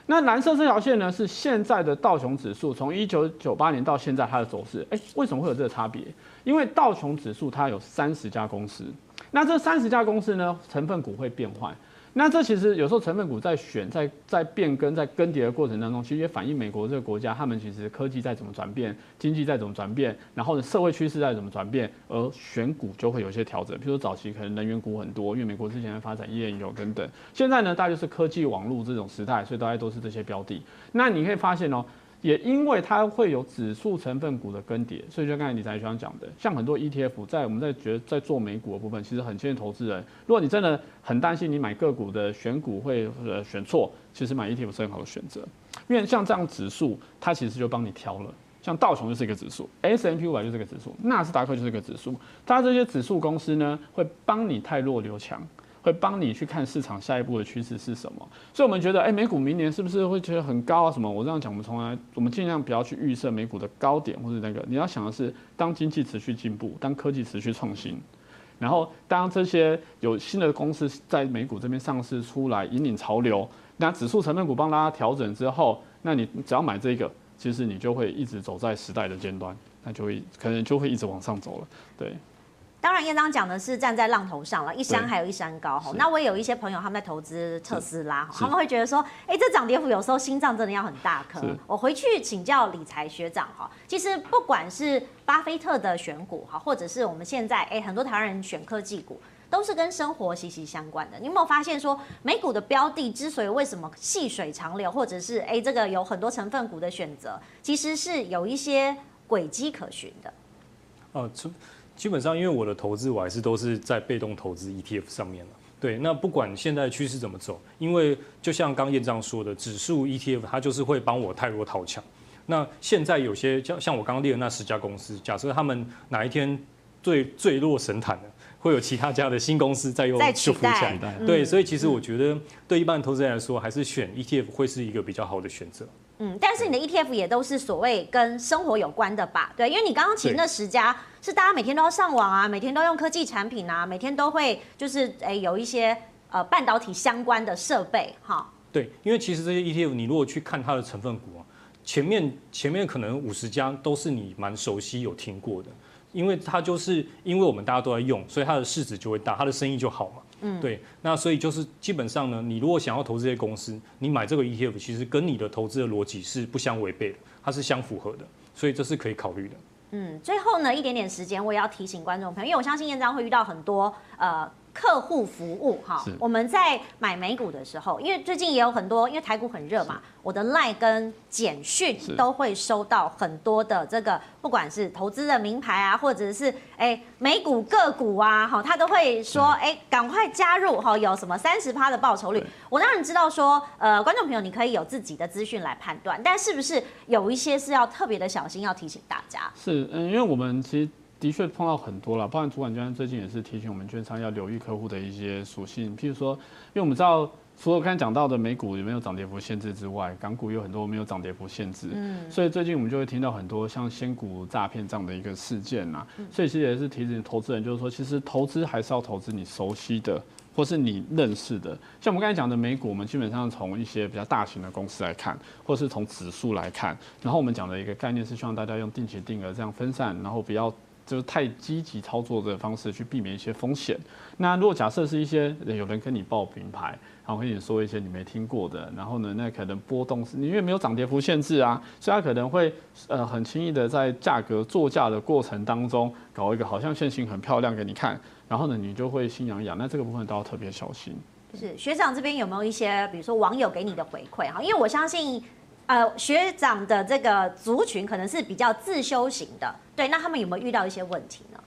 那蓝色这条线呢，是现在的道琼指数，从一九九八年到现在它的走势。哎，为什么会有这个差别？因为道琼指数它有三十家公司，那这三十家公司呢，成分股会变换。那这其实有时候成分股在选、在在变更、在更迭的过程当中，其实也反映美国这个国家，他们其实科技在怎么转变，经济在怎么转变，然后呢社会趋势在怎么转变，而选股就会有一些调整。譬如说早期可能能源股很多，因为美国之前在发展页岩油等等，现在呢大概就是科技网络这种时代，所以大概都是这些标的。那你可以发现哦。也因为它会有指数成分股的更迭，所以就刚才理财学讲的，像很多 ETF 在我们在觉得在做美股的部分，其实很建议投资人，如果你真的很担心你买个股的选股会呃选错，其实买 ETF 是很好的选择，因为像这样指数，它其实就帮你挑了，像道琼就是一个指数，S&P 五百就是一个指数，纳斯达克就是一个指数，它这些指数公司呢会帮你汰弱留强。会帮你去看市场下一步的趋势是什么，所以我们觉得，哎，美股明年是不是会觉得很高啊？什么？我这样讲，我们从来我们尽量不要去预设美股的高点或者那个。你要想的是，当经济持续进步，当科技持续创新，然后当这些有新的公司在美股这边上市出来，引领潮流，那指数成分股帮大家调整之后，那你只要买这个，其实你就会一直走在时代的尖端。那就会可能就会一直往上走了。对。当然，燕章讲的是站在浪头上了，一山还有一山高哈。那我也有一些朋友他们在投资特斯拉，他们会觉得说，哎、欸，这涨跌幅有时候心脏真的要很大颗。我回去请教理财学长哈，其实不管是巴菲特的选股哈，或者是我们现在哎、欸、很多台湾人选科技股，都是跟生活息息相关的。你有没有发现说，美股的标的之所以为什么细水长流，或者是哎、欸、这个有很多成分股的选择，其实是有一些轨迹可循的。哦，基本上，因为我的投资我还是都是在被动投资 ETF 上面了。对，那不管现在趋势怎么走，因为就像刚燕章说的，指数 ETF 它就是会帮我太弱讨强。那现在有些像像我刚刚列的那十家公司，假设他们哪一天最坠落神坛了，会有其他家的新公司再用就浮起来。对，所以其实我觉得对一般的投资人来说，还是选 ETF 会是一个比较好的选择。嗯，但是你的 ETF 也都是所谓跟生活有关的吧？对，因为你刚刚提那十家是大家每天都要上网啊，每天都用科技产品啊，每天都会就是诶有一些呃半导体相关的设备哈。对，因为其实这些 ETF 你如果去看它的成分股啊，前面前面可能五十家都是你蛮熟悉有听过的，因为它就是因为我们大家都在用，所以它的市值就会大，它的生意就好嘛。嗯，对，那所以就是基本上呢，你如果想要投资这些公司，你买这个 ETF，其实跟你的投资的逻辑是不相违背的，它是相符合的，所以这是可以考虑的。嗯，最后呢，一点点时间，我也要提醒观众朋友，因为我相信燕章会遇到很多呃。客户服务哈，我们在买美股的时候，因为最近也有很多，因为台股很热嘛，我的 LINE 跟简讯都会收到很多的这个，不管是投资的名牌啊，或者是哎美股个股啊，哈，他都会说哎赶快加入哈，有什么三十趴的报酬率。我当然知道说，呃，观众朋友你可以有自己的资讯来判断，但是不是有一些是要特别的小心，要提醒大家？是，嗯，因为我们其实。的确碰到很多了，包含主管机关最近也是提醒我们券商要留意客户的一些属性，譬如说，因为我们知道除了刚才讲到的美股有没有涨跌幅限制之外，港股有很多没有涨跌幅限制，嗯，所以最近我们就会听到很多像仙股诈骗这样的一个事件呐，所以其实也是提醒投资人，就是说，其实投资还是要投资你熟悉的或是你认识的，像我们刚才讲的美股，我们基本上从一些比较大型的公司来看，或是从指数来看，然后我们讲的一个概念是希望大家用定期定额这样分散，然后不要。就是太积极操作的方式去避免一些风险。那如果假设是一些有人跟你报品牌，然后跟你说一些你没听过的，然后呢，那可能波动是你因为没有涨跌幅限制啊，所以他可能会呃很轻易的在价格作价的过程当中搞一个好像线型很漂亮给你看，然后呢你就会心痒痒。那这个部分都要特别小心。是学长这边有没有一些比如说网友给你的回馈哈？因为我相信。呃，学长的这个族群可能是比较自修型的，对，那他们有没有遇到一些问题呢？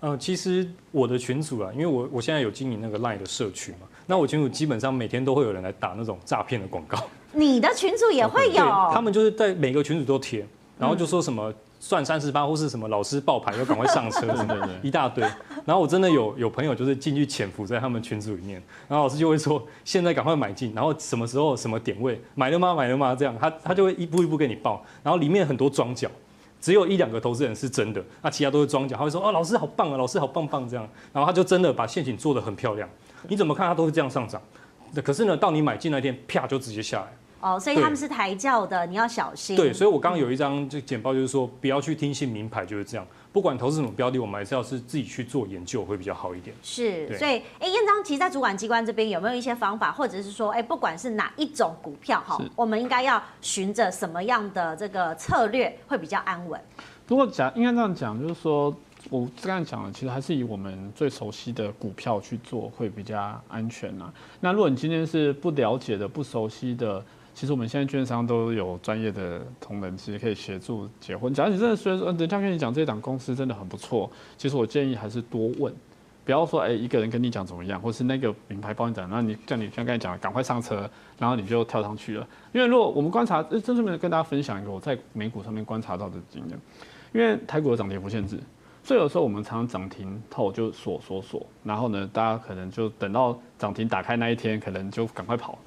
呃，其实我的群组啊，因为我我现在有经营那个 LINE 的社群嘛，那我群组基本上每天都会有人来打那种诈骗的广告。你的群组也会有？他们就是在每个群组都贴，然后就说什么。算三十八或是什么老师爆牌要赶快上车 什么的，一大堆。然后我真的有有朋友就是进去潜伏在他们群组里面，然后老师就会说现在赶快买进，然后什么时候什么点位买了吗？买了吗？这样他他就会一步一步给你报，然后里面很多装脚，只有一两个投资人是真的，那其他都是装假。他会说哦老师好棒啊，老师好棒棒这样，然后他就真的把陷阱做得很漂亮，你怎么看他都是这样上涨，可是呢到你买进那天啪就直接下来。哦，所以他们是抬轿的，你要小心。对，所以我刚刚有一张就简报，就是说不要去听信名牌，就是这样。不管投资什么标的，我们还是要是自己去做研究，会比较好一点。是，所以哎，燕章其实在主管机关这边有没有一些方法，或者是说，哎，不管是哪一种股票哈，我们应该要循着什么样的这个策略会比较安稳？如果讲应该这样讲，就是说我刚才讲的，其实还是以我们最熟悉的股票去做会比较安全啊。那如果你今天是不了解的、不熟悉的，其实我们现在券商都有专业的同仁，其实可以协助结婚。假如你真的虽然说人家跟你讲这档公司真的很不错，其实我建议还是多问，不要说哎一个人跟你讲怎么样，或是那个名牌帮你讲，那你像你像刚才讲，赶快上车，然后你就跳上去了。因为如果我们观察，真正的跟大家分享一个我在美股上面观察到的经验，因为台股的涨跌幅限制。所以有时候我们常常涨停后就锁锁锁，然后呢，大家可能就等到涨停打开那一天，可能就赶快跑。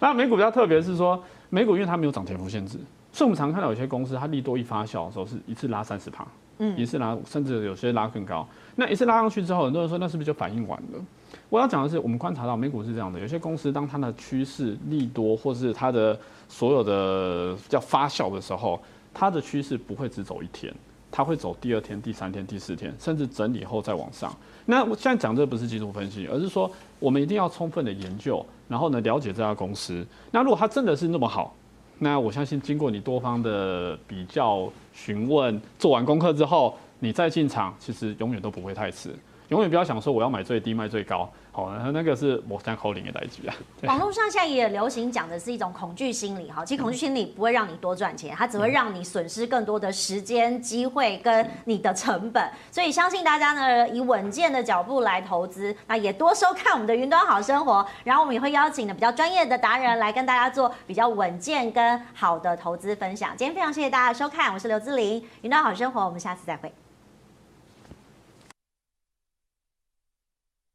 那美股比较特别是说，美股因为它没有涨跌幅限制，所以我们常看到有些公司它利多一发酵的时候是一次拉三十趴，嗯，一次拉甚至有些拉更高。那一次拉上去之后，很多人说那是不是就反应完了？我要讲的是，我们观察到美股是这样的，有些公司当它的趋势利多，或是它的所有的叫发酵的时候，它的趋势不会只走一天。它会走第二天、第三天、第四天，甚至整理后再往上。那我现在讲这不是技术分析，而是说我们一定要充分的研究，然后呢了解这家公司。那如果它真的是那么好，那我相信经过你多方的比较、询问、做完功课之后，你再进场，其实永远都不会太迟。永远不要想说我要买最低卖最高，好，那个是某三口令的代志啊。网络上现在也流行讲的是一种恐惧心理，哈，其实恐惧心理不会让你多赚钱，它只会让你损失更多的时间、机会跟你的成本。所以相信大家呢，以稳健的脚步来投资，那也多收看我们的云端好生活，然后我们也会邀请的比较专业的达人来跟大家做比较稳健跟好的投资分享。今天非常谢谢大家的收看，我是刘志玲，云端好生活，我们下次再会。